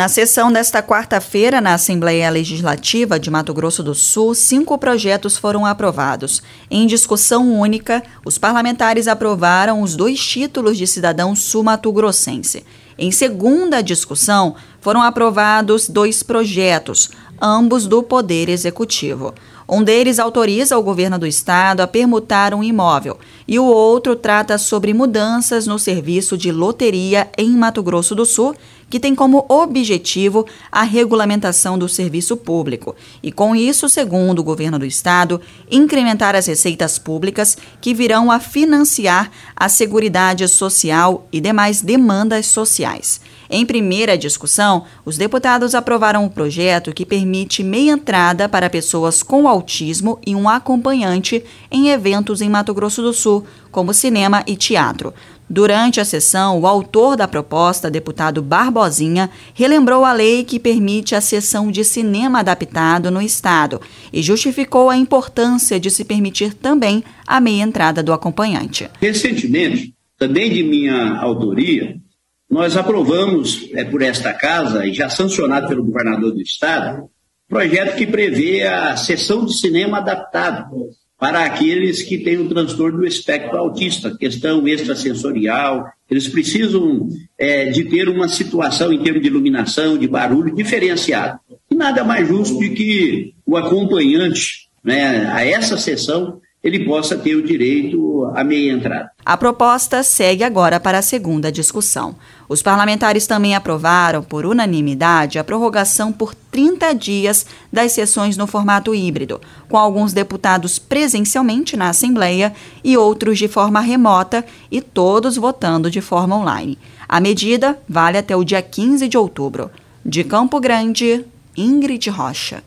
Na sessão desta quarta-feira, na Assembleia Legislativa de Mato Grosso do Sul, cinco projetos foram aprovados. Em discussão única, os parlamentares aprovaram os dois títulos de cidadão sul-mato-grossense. Em segunda discussão, foram aprovados dois projetos, ambos do Poder Executivo. Um deles autoriza o governo do estado a permutar um imóvel e o outro trata sobre mudanças no serviço de loteria em Mato Grosso do Sul, que tem como objetivo a regulamentação do serviço público e, com isso, segundo o governo do estado, incrementar as receitas públicas que virão a financiar a Seguridade Social e demais demandas sociais. Em primeira discussão, os deputados aprovaram um projeto que permite meia entrada para pessoas com autismo e um acompanhante em eventos em Mato Grosso do Sul, como cinema e teatro. Durante a sessão, o autor da proposta, deputado Barbosinha, relembrou a lei que permite a sessão de cinema adaptado no Estado e justificou a importância de se permitir também a meia entrada do acompanhante. Recentemente, também de minha autoria, nós aprovamos é, por esta casa, e já sancionado pelo governador do estado, projeto que prevê a sessão de cinema adaptado para aqueles que têm o transtorno do espectro autista, questão extrasensorial, eles precisam é, de ter uma situação em termos de iluminação, de barulho diferenciado. E nada mais justo de que o acompanhante né, a essa sessão ele possa ter o direito à meia entrada. A proposta segue agora para a segunda discussão. Os parlamentares também aprovaram, por unanimidade, a prorrogação por 30 dias das sessões no formato híbrido, com alguns deputados presencialmente na Assembleia e outros de forma remota e todos votando de forma online. A medida vale até o dia 15 de outubro. De Campo Grande, Ingrid Rocha.